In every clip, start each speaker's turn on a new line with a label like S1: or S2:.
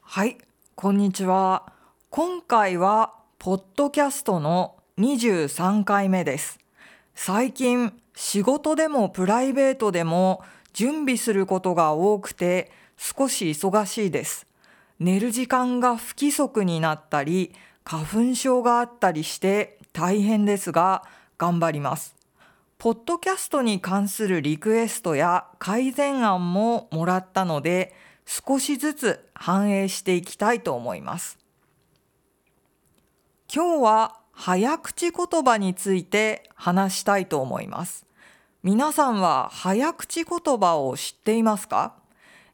S1: はい、こんにちは。今回はポッドキャストの23回目です。最近仕事でもプライベートでも準備することが多くて少し忙しいです。寝る時間が不規則になったり花粉症があったりして大変ですが頑張ります。ポッドキャストに関するリクエストや改善案ももらったので少しずつ反映していきたいと思います。今日は早口言葉について話したいと思います。皆さんは早口言葉を知っていますか？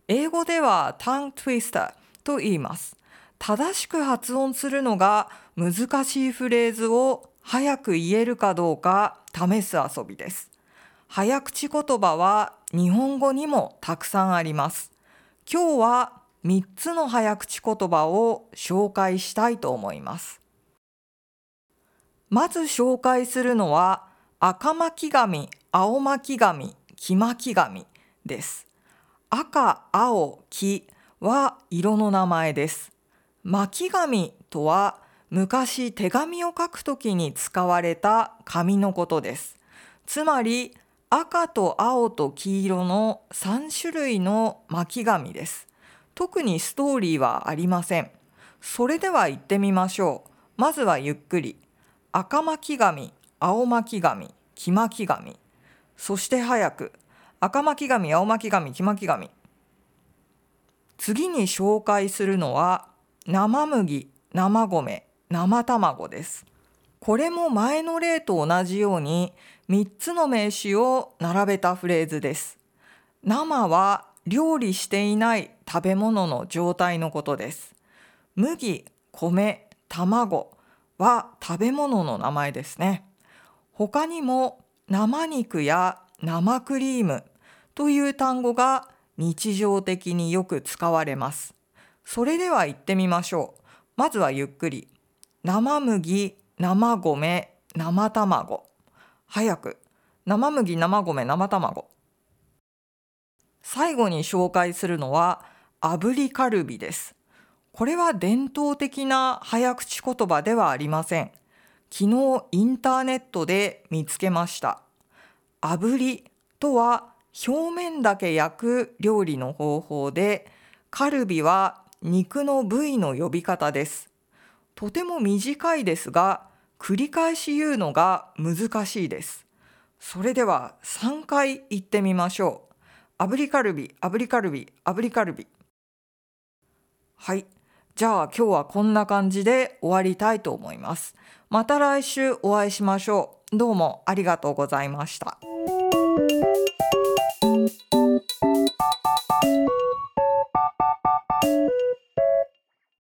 S1: 英語では tongue twister と言います。正しく発音するのが難しいフレーズを早く言えるかどうか試す遊びです。早口言葉は日本語にもたくさんあります。今日は3つの早口言葉を紹介したいと思います。まず紹介するのは赤巻紙、青巻紙、黄巻紙です。赤、青、黄は色の名前です。巻紙とは昔手紙を書くときに使われた紙のことです。つまり赤と青と黄色の3種類の巻紙です。特にストーリーはありません。それでは行ってみましょう。まずはゆっくり。赤巻紙、青巻紙、黄巻紙。そして早く。赤巻紙、青巻紙、黄巻紙。次に紹介するのは生麦、生米、生卵です。これも前の例と同じように3つの名詞を並べたフレーズです。生は料理していない食べ物の状態のことです。麦、米、卵は食べ物の名前ですね。他にも生肉や生クリームという単語が日常的によく使われます。それでは言ってみましょう。まずはゆっくり。生麦、生米、生卵。早く。生麦、生米、生卵。最後に紹介するのは炙りカルビです。これは伝統的な早口言葉ではありません。昨日インターネットで見つけました。炙りとは表面だけ焼く料理の方法で、カルビは肉の部位の呼び方です。とても短いですが、繰り返し言うのが難しいです。それでは3回言ってみましょう。炙りカルビ、炙りカルビ、炙りカルビ。はい。じゃあ今日はこんな感じで終わりたいと思います。また来週お会いしましょう。どうもありがとうございました。